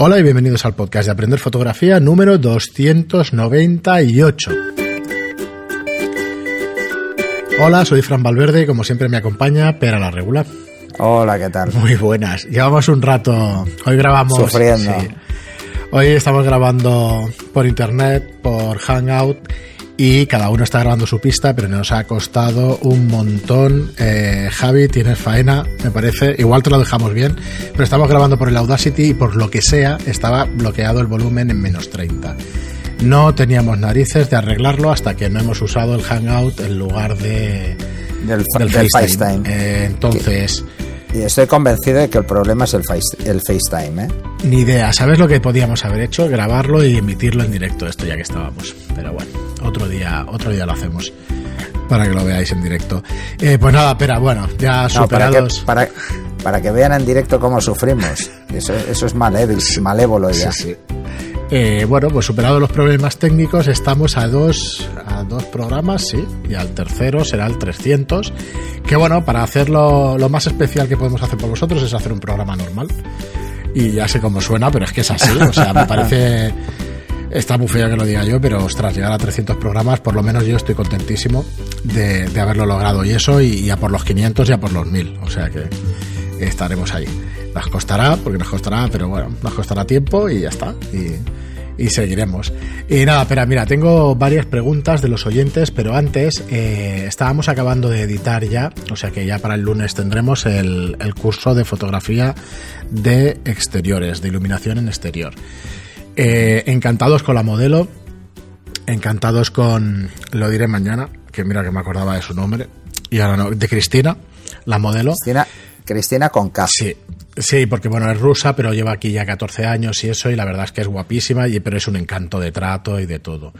Hola y bienvenidos al podcast de Aprender Fotografía número 298. Hola, soy Fran Valverde y como siempre me acompaña Pera la Regular. Hola, ¿qué tal? Muy buenas. Llevamos un rato. Hoy grabamos. Sufriendo. Hoy estamos grabando por internet, por Hangout y cada uno está grabando su pista, pero nos ha costado un montón. Eh, Javi, tienes faena, me parece. Igual te lo dejamos bien, pero estamos grabando por el Audacity y por lo que sea estaba bloqueado el volumen en menos 30. No teníamos narices de arreglarlo hasta que no hemos usado el Hangout en lugar de del, FaceTime. Eh, entonces... Y estoy convencido de que el problema es el, el FaceTime, ¿eh? Ni idea. ¿Sabes lo que podíamos haber hecho? Grabarlo y emitirlo en directo, esto ya que estábamos. Pero bueno, otro día, otro día lo hacemos. Para que lo veáis en directo. Eh, pues nada, pero bueno, ya superados. para, que, para, que vean en directo cómo sufrimos. Eso, eso es malévolo, malévolo ya. Sí, sí. Eh, bueno, pues superados los problemas técnicos, estamos a dos, a dos programas, sí, y al tercero será el 300. Que bueno, para hacerlo lo más especial que podemos hacer por vosotros es hacer un programa normal. Y ya sé cómo suena, pero es que es así, o sea, me parece. Está muy feo que lo diga yo, pero ostras, llegar a 300 programas, por lo menos yo estoy contentísimo de, haberlo logrado. Y eso, y, ya por los 500 y a por los 1000. O sea que estaremos ahí. Nos costará, porque nos costará, pero bueno, nos costará tiempo y ya está. Y, seguiremos. Y nada, pero mira, tengo varias preguntas de los oyentes, pero antes eh, estábamos acabando de editar ya, o sea que ya para el lunes tendremos el curso de fotografía de exteriores, de iluminación en exterior. Eh, encantados con la modelo, encantados con, lo diré mañana, que mira que me acordaba de su nombre, y ahora no, de Cristina, la modelo. Cristina, Cristina con K. Sí, sí, porque bueno, es rusa, pero lleva aquí ya 14 años y eso, y la verdad es que es guapísima, y, pero es un encanto de trato y de todo.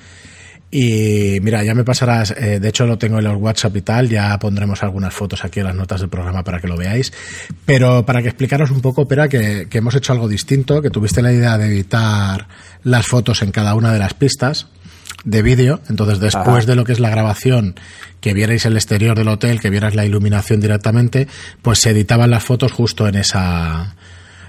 Y mira, ya me pasarás, eh, de hecho lo tengo en los WhatsApp y tal, ya pondremos algunas fotos aquí en las notas del programa para que lo veáis. Pero para que explicaros un poco, Pera, que, que hemos hecho algo distinto, que tuviste la idea de editar las fotos en cada una de las pistas de vídeo. Entonces, después de lo que es la grabación, que vierais el exterior del hotel, que vierais la iluminación directamente, pues se editaban las fotos justo en esa,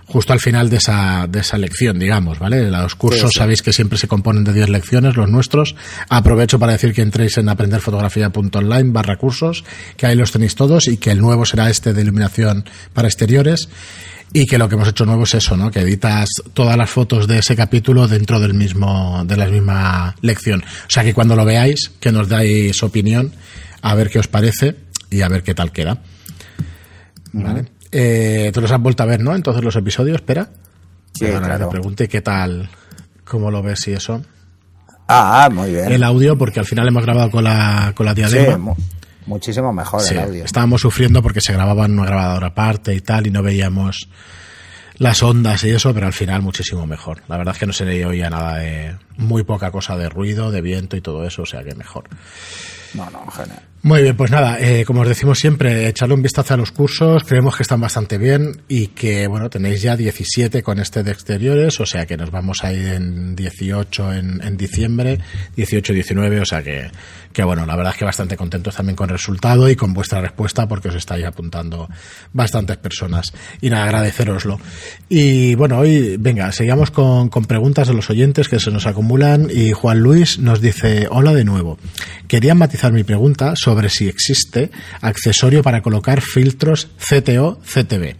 justo al final de esa, de esa lección, digamos, ¿vale? Los cursos sabéis que siempre se componen de 10 lecciones, los nuestros. Aprovecho para decir que entréis en aprenderfotografía.online barra cursos, que ahí los tenéis todos y que el nuevo será este de iluminación para exteriores y que lo que hemos hecho nuevo es eso, ¿no? Que editas todas las fotos de ese capítulo dentro del mismo, de la misma lección. O sea que cuando lo veáis, que nos dais opinión, a ver qué os parece y a ver qué tal queda. ¿Vale? Eh, tú los has vuelto a ver, ¿no? Entonces los episodios, espera. Sí, claro. pregunte qué tal, cómo lo ves y eso. Ah, muy bien. El audio, porque al final hemos grabado con la, con la diadema. Sí, muchísimo mejor el audio. Estábamos sufriendo porque se grababa en una grabadora aparte y tal, y no veíamos las ondas y eso, pero al final muchísimo mejor. La verdad es que no se le oía nada de muy poca cosa de ruido, de viento y todo eso, o sea que mejor. No, no, genial. Muy bien, pues nada, eh, como os decimos siempre, echarle un vistazo a los cursos, creemos que están bastante bien y que, bueno, tenéis ya 17 con este de exteriores, o sea que nos vamos a ir en 18 en, diciembre, 18 19, o sea que, que, bueno, la verdad es que bastante contentos también con el resultado y con vuestra respuesta porque os estáis apuntando bastantes personas. Y nada, agradeceroslo. Y bueno, hoy, venga, seguimos con, con preguntas de los oyentes que se nos acumulan y Juan Luis nos dice, hola de nuevo. Quería matizar mi pregunta sobre si existe accesorio para colocar filtros CTO-CTB.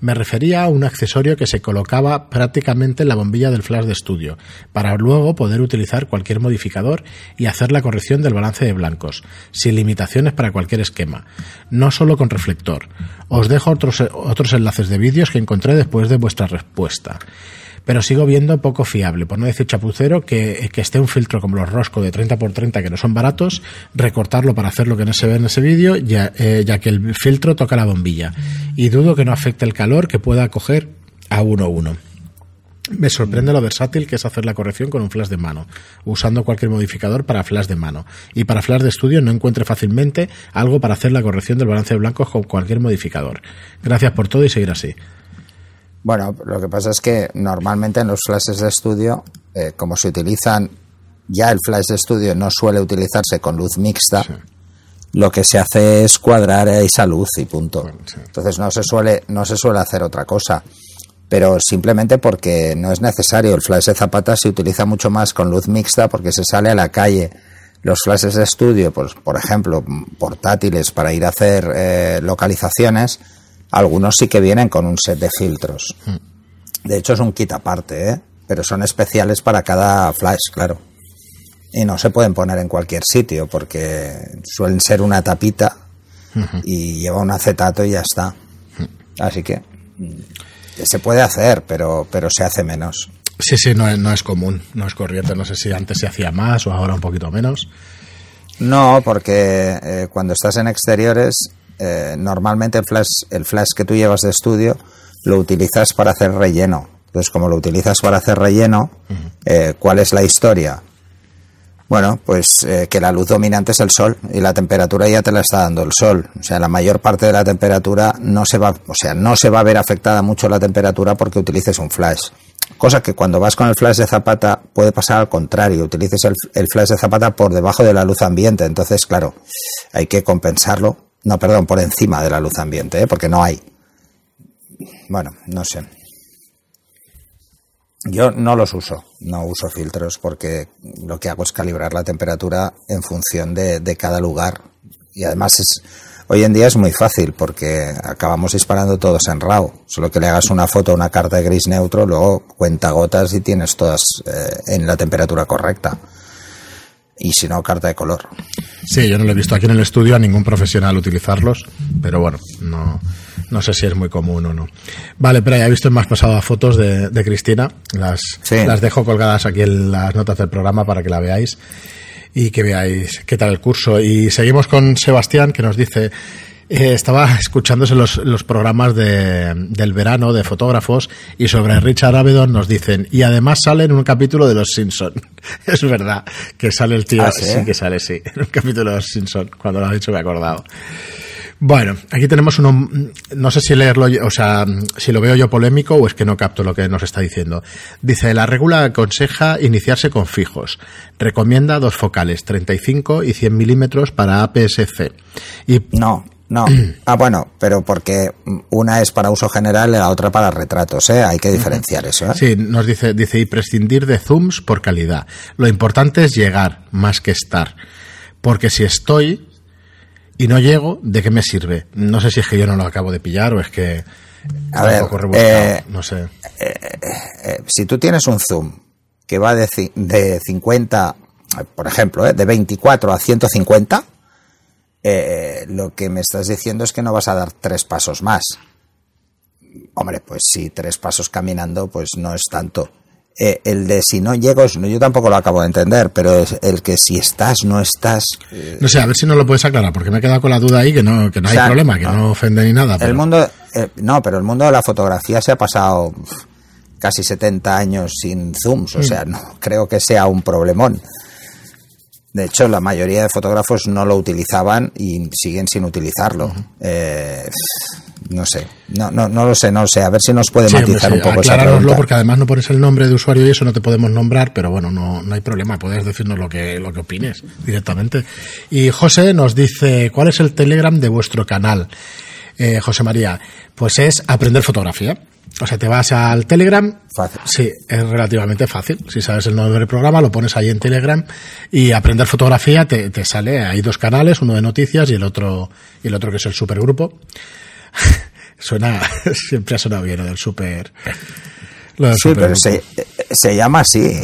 Me refería a un accesorio que se colocaba prácticamente en la bombilla del flash de estudio, para luego poder utilizar cualquier modificador y hacer la corrección del balance de blancos, sin limitaciones para cualquier esquema, no solo con reflector. Os dejo otros, otros enlaces de vídeos que encontré después de vuestra respuesta pero sigo viendo poco fiable, por no decir chapucero, que, esté un filtro como los Rosco de 30x30 que no son baratos, recortarlo para hacer lo que no se ve en ese vídeo, ya, eh, ya que el filtro toca la bombilla. Y dudo que no afecte el calor que pueda coger a 1.1. Me sorprende lo versátil que es hacer la corrección con un flash de mano, usando cualquier modificador para flash de mano. Y para flash de estudio no encuentre fácilmente algo para hacer la corrección del balance de blancos con cualquier modificador. Gracias por todo y seguir así. Bueno, lo que pasa es que normalmente en los flashes de estudio, eh, como se utilizan, ya el flash de estudio no suele utilizarse con luz mixta, lo que se hace es cuadrar esa luz y punto. Entonces no se suele, no se suele hacer otra cosa. pero simplemente porque no es necesario. El flash de zapata se utiliza mucho más con luz mixta porque se sale a la calle. Los flashes de estudio, pues, por ejemplo, portátiles para ir a hacer eh, localizaciones, algunos sí que vienen con un set de filtros. Hmm. De hecho, es un kit aparte, ¿eh? pero son especiales para cada flash, claro. Y no se pueden poner en cualquier sitio porque suelen ser una tapita y lleva un acetato y ya está. Así que mm, se puede hacer, pero, pero se hace menos. Sí, sí, no es, no es común, no es corriente. No sé si antes se hacía más o ahora un poquito menos. No, porque eh, cuando estás en exteriores, eh, normalmente el flash, el flash que tú llevas de estudio lo utilizas para hacer relleno. Entonces, como lo utilizas para hacer relleno, eh, ¿cuál es la historia? Bueno, pues eh, que la luz dominante es el sol y la temperatura ya te la está dando el sol. O sea, la mayor parte de la temperatura no se va, o sea, no se va a ver afectada mucho la temperatura porque utilices un flash. Cosa que cuando vas con el flash de zapata puede pasar al contrario, utilices el, flash de zapata por debajo de la luz ambiente. Entonces, claro, hay que compensarlo. No, perdón, por encima de la luz ambiente, ¿eh? porque no hay. Bueno, no sé. Yo no los uso, no uso filtros porque lo que hago es calibrar la temperatura en función de, cada lugar. Y además es, hoy en día es muy fácil porque acabamos disparando todos en RAW. Solo que le hagas una foto a una carta de gris neutro, luego cuenta gotas y tienes todas eh, en la temperatura correcta. Y si no, carta de color. Sí, yo no lo he visto aquí en el estudio a ningún profesional utilizarlos, pero bueno, no, no sé si es muy común o no. Vale, pero ya he visto más pasado fotos de, Cristina. Las, las dejo colgadas aquí en las notas del programa para que la veáis y que veáis qué tal el curso. Y seguimos con Sebastián que nos dice, eh, estaba escuchándose los, los programas de, del verano de fotógrafos y sobre Richard Avedon nos dicen, y además sale en un capítulo de Los Simpson. es verdad que sale el tío, ¿Ah, sí? que sale, sí, en un capítulo de Los Simpson. Cuando lo ha dicho me he acordado. Bueno, aquí tenemos uno, no sé si leerlo, o sea, si lo veo yo polémico o es que no capto lo que nos está diciendo. Dice, la regula aconseja iniciarse con fijos. Recomienda dos focales, 35 y 100 milímetros para APS-C. Y... No, no. Ah, bueno, pero porque una es para uso general y la otra para retratos, ¿eh? Hay que diferenciar eso, ¿eh? Sí, nos dice, dice, y prescindir de zooms por calidad. Lo importante es llegar más que estar. Porque si estoy, y no llego, ¿de qué me sirve? No sé si es que yo no lo acabo de pillar o es que a ver, eh, no sé. Eh, eh, si tú tienes un zoom que va de, de 50, por ejemplo, de 24 a 150, lo que me estás diciendo es que no vas a dar tres pasos más. Hombre, pues si tres pasos caminando, pues no es tanto. Eh, el de si no llego, yo tampoco lo acabo de entender, pero el que si estás, no estás. No sé, a ver si no lo puedes aclarar, porque me he quedado con la duda ahí que no, que no hay problema, que no, ofende ni nada. El mundo, eh, no, pero el mundo de la fotografía se ha pasado casi 70 años sin zooms, o mm. sea, no creo que sea un problemón. De hecho, la mayoría de fotógrafos no lo utilizaban y siguen sin utilizarlo. eh, no sé, no, no, no lo sé, no lo sé. A ver si nos puede matizar un poco esa porque además no pones el nombre de usuario y eso no te podemos nombrar, pero bueno, no, no hay problema, puedes decirnos lo que, lo que opines directamente. Y José nos dice, ¿cuál es el Telegram de vuestro canal? Eh, José María, pues es aprender fotografía. O sea, te vas al Telegram. Fácil. Sí, es relativamente fácil. Si sabes el nombre del programa, lo pones ahí en Telegram y aprender fotografía te, te sale. Hay dos canales, uno de noticias y el otro, y el otro que es el supergrupo. Suena, siempre ha sonado bien lo del super. sí, pero se, se, llama así.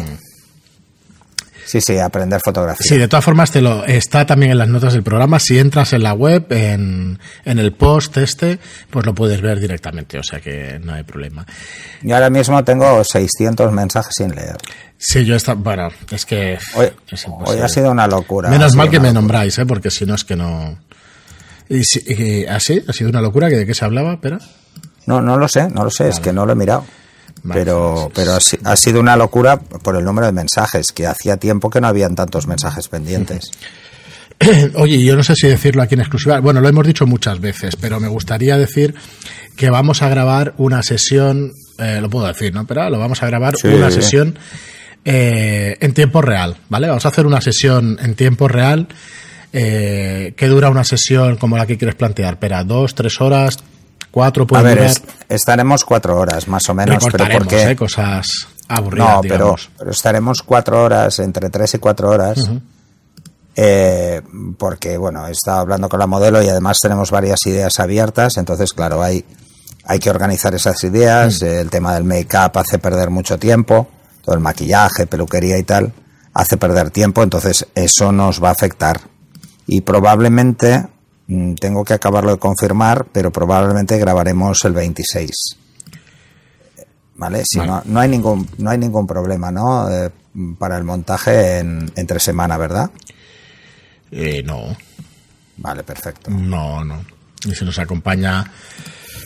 Sí, sí, aprender fotografía. Sí, de todas formas te lo está también en las notas del programa. Si entras en la web, en, en el post este, pues lo puedes ver directamente, o sea que no hay problema. Yo ahora mismo tengo 600 mensajes sin leer. Sí, yo está, bueno, es que hoy, hoy ha sido una locura. Menos mal que me nombráis, ¿eh? porque si no es que no. ¿Y, así? ¿Ha sido una locura? ¿De qué se hablaba? pero No, no lo sé, no lo sé, es que no lo he mirado. Pero pero ha, sido una locura por el número de mensajes, que hacía tiempo que no habían tantos mensajes pendientes. Oye, yo no sé si decirlo aquí en exclusiva. Bueno, lo hemos dicho muchas veces, pero me gustaría decir que vamos a grabar una sesión, eh, lo puedo decir, ¿no? Pero lo vamos a grabar una sesión eh, en tiempo real, ¿vale? Vamos a hacer una sesión en tiempo real eh, que dura una sesión como la que quieres plantear? Espera, dos, tres horas, cuatro A pueden ver, durar. es- estaremos cuatro horas más o menos, pero porque ¿eh? cosas aburridas, no, pero, estaremos cuatro horas, entre tres y cuatro horas, eh, porque bueno, he estado hablando con la modelo y además tenemos varias ideas abiertas, entonces claro, hay, hay que organizar esas ideas, el tema del make-up hace perder mucho tiempo, todo el maquillaje, peluquería y tal, hace perder tiempo, entonces eso nos va a afectar. Y probablemente, tengo que acabarlo de confirmar, pero probablemente grabaremos el 26. ¿Vale? Si Vale. No, no hay ningún no hay ningún problema, ¿no? Eh, para el montaje en, entre semana, ¿verdad? Eh, no, Vale, perfecto. no, no. Y si nos acompaña,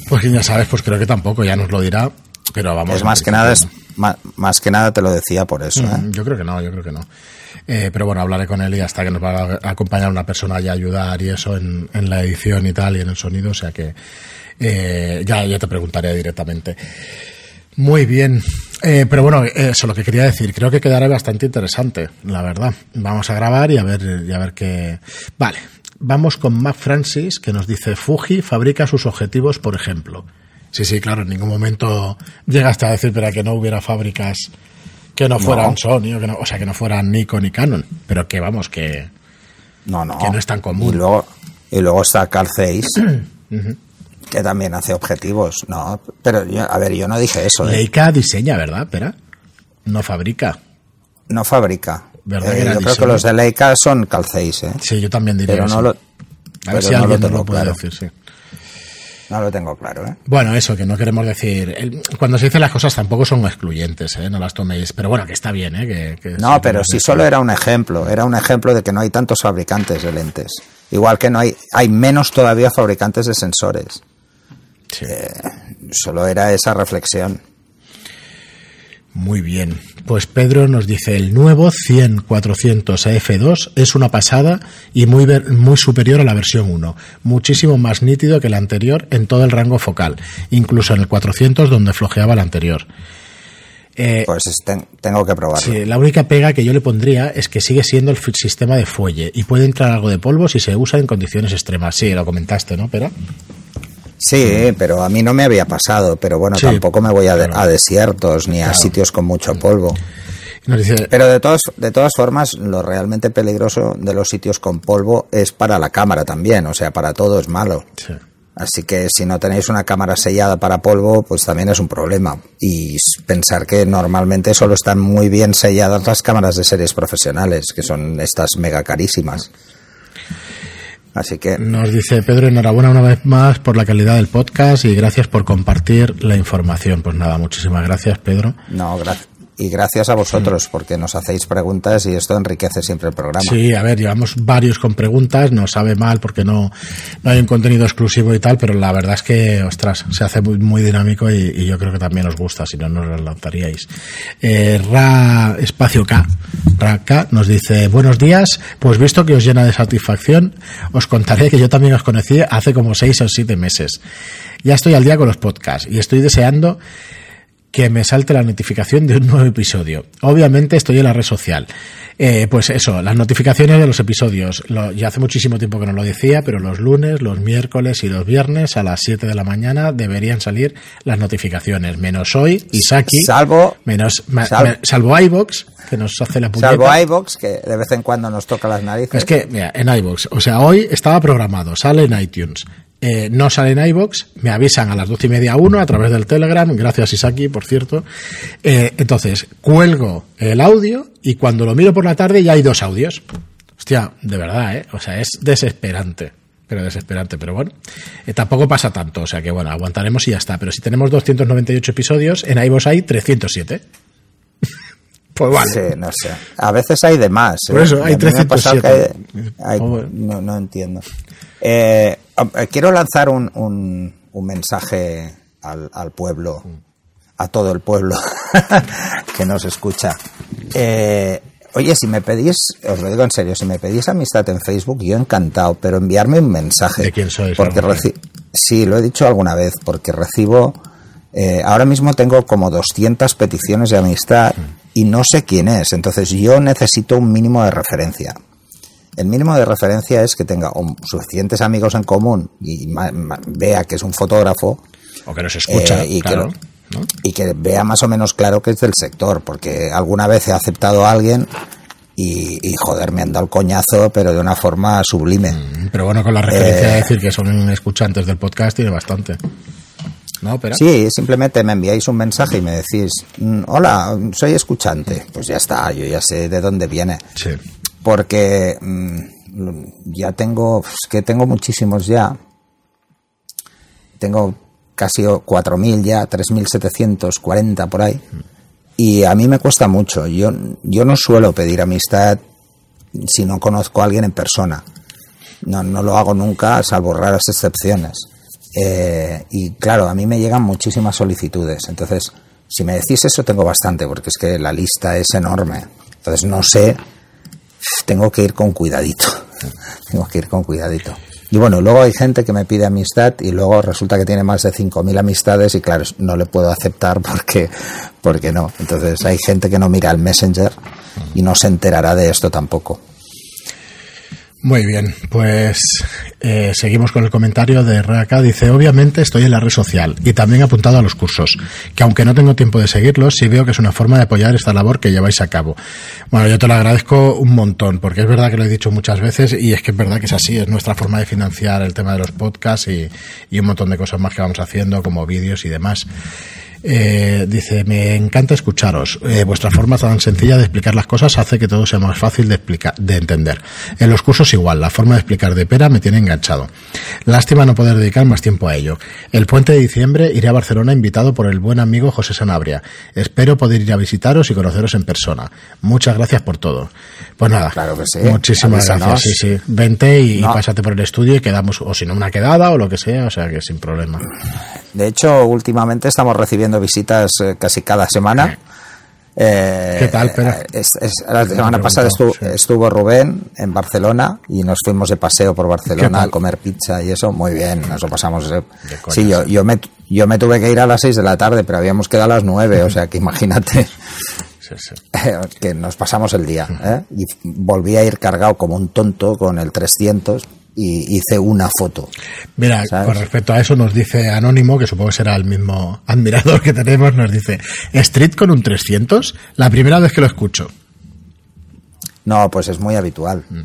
pues ya sabes, pues creo que tampoco, ya nos lo dirá. Pero vamos. es más que nada es ma- más, que nada te lo decía por eso, no. ¿eh? Mm, Yo creo que no, yo creo que no. Eh, pero bueno, hablaré con él y hasta que nos va a acompañar una persona y ayudar y eso en, en la edición y tal y en el sonido, o sea que eh, ya, ya te preguntaré directamente. Muy bien. Eh, pero bueno, eso es lo que quería decir. Creo que quedará bastante interesante, la verdad. Vamos a grabar y a ver, y a ver qué. Vale. Vamos con Mac Francis, que nos dice: Fuji fabrica sus objetivos, por ejemplo. Sí, sí, claro, en ningún momento llegaste a decir para que no hubiera fábricas que no fueran Sony, o, que no, o sea, que no fueran Nikon ni Canon. Pero que vamos, que. No, no. Que no es tan común. Y luego, y luego está Carl Zeiss, que también hace objetivos. No, pero yo- a ver, yo no dije eso. ¿eh? Leica diseña, ¿verdad? Espera. No fabrica. No fabrica. ¿Verdad Eh, yo creo que los de Leica son Carl Zeiss, ¿eh? Sí, yo también diría Pero que no lo, A ver pero si no alguien lo tengo lo puede claro. decir, sí. No lo tengo claro, ¿eh? Bueno, eso, que no queremos decir. el- cuando se dicen las cosas tampoco son excluyentes, ¿eh? No las toméis. Pero bueno, que está bien, ¿eh? Que, que No, pero si solo era un ejemplo, era un ejemplo de que no hay tantos fabricantes de lentes. Igual que no hay, hay menos todavía fabricantes de sensores. Sí. Solo era esa reflexión. Muy bien. Pues Pedro nos dice: el nuevo 100-400 AF2 es una pasada y muy, ver- muy superior a la versión 1. Muchísimo más nítido que el anterior en todo el rango focal, incluso en el 400 donde flojeaba el anterior. Eh, Pues es- ten- tengo que probarlo. Sí, la única pega que yo le pondría es que sigue siendo el sistema de fuelle y puede entrar algo de polvo si se usa en condiciones extremas. Sí, lo comentaste, ¿no? Pero Sí, pero a mí no me había pasado. Pero bueno, Sí, tampoco me voy a, de- a desiertos ni a sitios con mucho polvo. Pero de todas, de todas formas, lo realmente peligroso de los sitios con polvo es para la cámara también. O sea, para todo es malo. sí. Así que si no tenéis una cámara sellada para polvo, pues también es un problema. Y pensar que normalmente solo están muy bien selladas las cámaras de series profesionales, que son estas mega carísimas. Así que nos dice Pedro, enhorabuena una vez más por la calidad del podcast y gracias por compartir la información. Pues nada, muchísimas gracias, Pedro. no, gra- y gracias a vosotros porque nos hacéis preguntas y esto enriquece siempre el programa. Sí, a ver, llevamos varios con preguntas, nos sabe mal porque no, no hay un contenido exclusivo y tal, pero la verdad es que, ostras, se hace muy, muy dinámico y, y yo creo que también os gusta, si no, no lo lanzaríais. Eh, Ra Espacio K, Ra K nos dice, buenos días, pues visto que os llena de satisfacción, os contaré que yo también os conocí hace como seis o siete meses. Ya estoy al día con los podcasts y estoy deseando que me salte la notificación de un nuevo episodio. Obviamente estoy en la red social. Eh, pues eso, las notificaciones de los episodios. Lo, ya hace muchísimo tiempo que no lo decía, pero los lunes, los miércoles y los viernes a las 7 de la mañana deberían salir las notificaciones. Menos hoy, Isaki. Salvo, menos, ma- sal- me- salvo iVox, que nos hace la puñeta. salvo iVox, que de vez en cuando nos toca las narices. Es que, mira, en iVoox, o sea, hoy estaba programado, sale en iTunes. Eh, no sale en iVoox, me avisan a las doce y media a uno a través del Telegram, gracias Isaki, por cierto. Eh, entonces, cuelgo el audio y cuando lo miro por la tarde ya hay dos audios. Hostia, de verdad, ¿eh? O sea, es desesperante. Pero desesperante, pero bueno. Eh, tampoco pasa tanto, o sea que bueno, aguantaremos y ya está. Pero si tenemos 298 episodios, en iVoox hay 307. pues vale. Sí, no sé. A veces hay de más. Por eso, hay A mí me ha pasado que 307. hay- hay- Joder. no, no entiendo. Eh, quiero lanzar un, un, un mensaje al, al pueblo, a todo el pueblo que nos escucha. Eh, oye, si me pedís, os lo digo en serio, si me pedís amistad en Facebook, yo encantado, pero enviarme un mensaje. ¿De quién sois, Porque sí, lo he dicho alguna vez, porque recibo. eh, ahora mismo tengo como 200 peticiones de amistad y no sé quién es, entonces yo necesito un mínimo de referencia. El mínimo de referencia es que tenga suficientes amigos en común y vea que es un fotógrafo. O que nos escucha, eh, y, que y que vea más o menos claro que es del sector, porque alguna vez he aceptado a alguien y, y, joder, me han dado el coñazo, pero de una forma sublime. Mm, pero bueno, con la referencia de eh, decir que son escuchantes del podcast tiene bastante. ¿No, Sí, simplemente me enviáis un mensaje y me decís, mm, hola, soy escuchante. Pues ya está, yo ya sé de dónde viene. Sí porque mm, ya tengo, es que tengo muchísimos ya. Tengo casi 4.000 ya, 3.740 por ahí. Y a mí me cuesta mucho. Yo, yo no suelo pedir amistad si no conozco a alguien en persona. No, no lo hago nunca, salvo raras excepciones. Eh, y claro, a mí me llegan muchísimas solicitudes. Entonces, si me decís eso, tengo bastante, porque es que la lista es enorme. Entonces, no sé tengo que ir con cuidadito. tengo que ir con cuidadito. Y bueno, luego hay gente que me pide amistad y luego resulta que tiene más de 5.000 amistades y claro, no le puedo aceptar porque, porque no. Entonces hay gente que no mira el Messenger y no se enterará de esto tampoco. Muy bien, pues eh, seguimos con el comentario de Raka. Dice, obviamente estoy en la red social y también apuntado a los cursos, que aunque no tengo tiempo de seguirlos, sí veo que es una forma de apoyar esta labor que lleváis a cabo. Bueno, yo te lo agradezco un montón, porque es verdad que lo he dicho muchas veces y es que es verdad que es así, es nuestra forma de financiar el tema de los podcasts y, y un montón de cosas más que vamos haciendo, como vídeos y demás. Eh, dice, me encanta escucharos. Eh, vuestra forma tan sencilla de explicar las cosas hace que todo sea más fácil de, explicar, de entender. En los cursos igual, la forma de explicar de pera me tiene enganchado. Lástima no poder dedicar más tiempo a ello. El puente de diciembre iré a Barcelona invitado por el buen amigo José Sanabria. Espero poder ir a visitaros y conoceros en persona. Muchas gracias por todo. Pues nada, claro que sí. muchísimas gracias. Sí, sí. Vente y, pásate por el estudio y quedamos, o si no, una quedada o lo que sea, o sea que sin problema. De hecho, últimamente estamos recibiendo visitas eh, casi cada semana. Eh, ¿Qué tal, pero? la semana pasada estuvo, Rubén en Barcelona y nos fuimos de paseo por Barcelona a comer pizza y eso, muy bien, nos lo pasamos. sí, yo, yo, me, yo me tuve que ir a las 6 de la tarde, pero habíamos quedado a las 9, o sea que imagínate. que nos pasamos el día. ¿eh? Y volví a ir cargado como un tonto con el 300 y hice una foto. Mira, con respecto a eso nos dice Anónimo, que supongo que será el mismo admirador que tenemos, nos dice, Street con un 300, la primera vez que lo escucho. No, pues es muy habitual. Mm.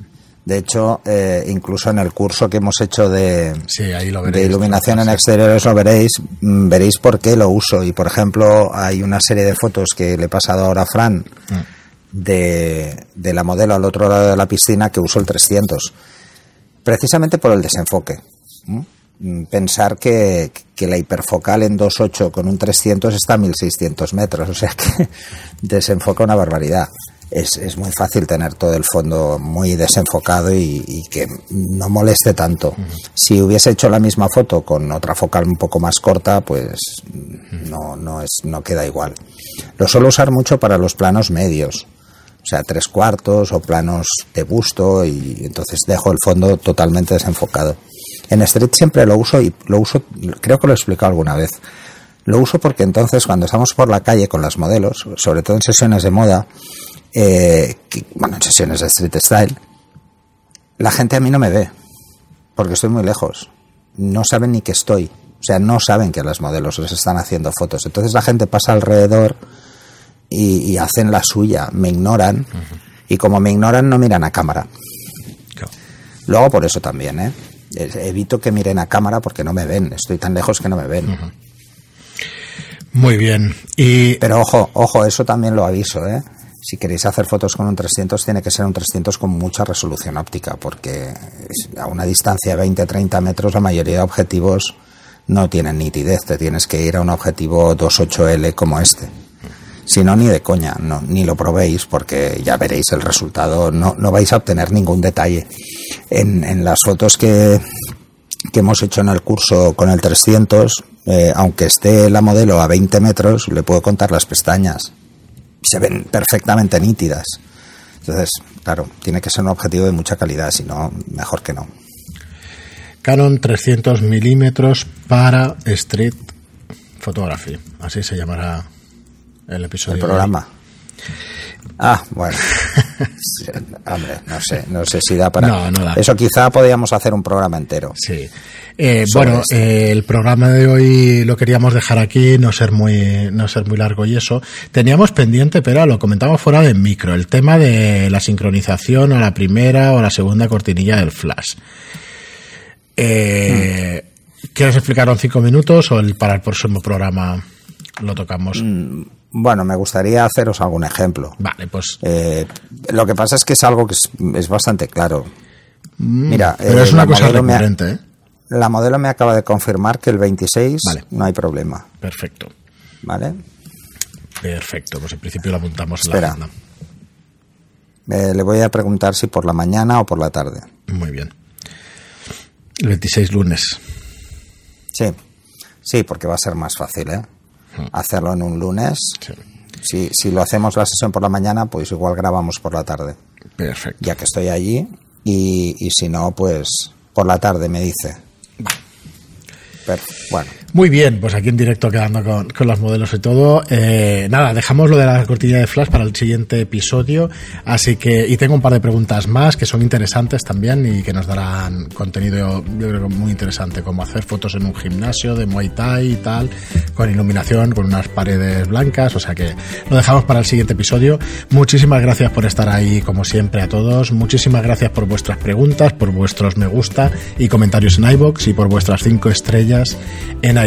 De hecho, eh, incluso en el curso que hemos hecho de, de iluminación en exteriores lo veréis, mm, veréis por qué lo uso. Y por ejemplo, hay una serie de fotos que le he pasado ahora a Fran mm. de, de la modelo al otro lado de la piscina que uso el 300 precisamente por el desenfoque. Mm, pensar que, la hiperfocal en 2.8 con un 300 está a 1600 metros, o sea que desenfoca una barbaridad. Es, muy fácil tener todo el fondo muy desenfocado y, que no moleste tanto. Si hubiese hecho la misma foto con otra focal un poco más corta, pues no, no, es, no queda igual. Lo suelo usar mucho para los planos medios o sea, tres cuartos o planos de busto y entonces dejo el fondo totalmente desenfocado. En Street siempre lo uso y lo uso, creo que lo he explicado alguna vez. Lo uso porque entonces cuando estamos por la calle con las modelos, sobre todo en sesiones de moda, eh, bueno, en sesiones de street style, la gente a mí no me ve, porque estoy muy lejos. No saben ni que estoy. O sea, no saben que las modelos les están haciendo fotos. Entonces la gente pasa alrededor y, hacen la suya, me ignoran y como me ignoran no miran a cámara. Lo hago por eso también, ¿eh? Evito que miren a cámara porque no me ven, estoy tan lejos que no me ven. Muy bien. Y... Pero ojo, ojo, eso también lo aviso, ¿eh? Si queréis hacer fotos con un 300, tiene que ser un 300 con mucha resolución óptica, porque a una distancia de 20-30 metros la mayoría de objetivos no tienen nitidez, te tienes que ir a un objetivo 2.8L como este. Si no, ni de coña, no, ni lo probéis porque ya veréis el resultado, no, no vais a obtener ningún detalle. En, en las fotos que, que hemos hecho en el curso con el 300, eh, aunque esté la modelo a 20 metros, le puedo contar las pestañas. Se ven perfectamente nítidas. Entonces, claro, tiene que ser un objetivo de mucha calidad, si no, mejor que no. Canon 300 milímetros para Street Photography, así se llamará el episodio. El programa. Ah, bueno. hombre, no sé, no sé si da para. Eso quizá podríamos hacer un programa entero. Sí. Eh, bueno, eh, el programa de hoy lo queríamos dejar aquí, no ser muy, no ser muy largo y eso. Teníamos pendiente, pero lo comentamos fuera de micro, el tema de la sincronización a la primera o la segunda cortinilla del flash. Eh, hmm. ¿Quieres explicarlo en cinco minutos o el, para el próximo programa lo tocamos? Hmm, bueno, me gustaría haceros algún ejemplo. Vale, pues. Eh, lo que pasa es que es algo que es, bastante claro. Mm, Mira, pero es eh, una cosa recurrente, ¿eh? La modelo me acaba de confirmar que el 26 no hay problema. Perfecto. ¿Vale? Perfecto, pues en principio lo apuntamos en la agenda. le voy a preguntar si por la mañana o por la tarde. Muy bien. El 26 lunes. Sí, sí, porque va a ser más fácil, ¿eh? Hacerlo en un lunes. Si, si lo hacemos la sesión por la mañana, pues igual grabamos por la tarde. Perfecto. Ya que estoy allí. Y, y si no, pues por la tarde me dice. Pero, bueno. Muy bien, pues aquí en directo quedando con, los modelos y todo. Eh, nada, dejamos lo de la cortilla de Flash para el siguiente episodio. Así que, y tengo un par de preguntas más que son interesantes también y que nos darán contenido, yo creo muy interesante, como hacer fotos en un gimnasio de Muay Thai y tal, con iluminación, con unas paredes blancas. O sea que lo dejamos para el siguiente episodio. Muchísimas gracias por estar ahí, como siempre, a todos. Muchísimas gracias por vuestras preguntas, por vuestros me gusta y comentarios en iBox y por vuestras cinco estrellas en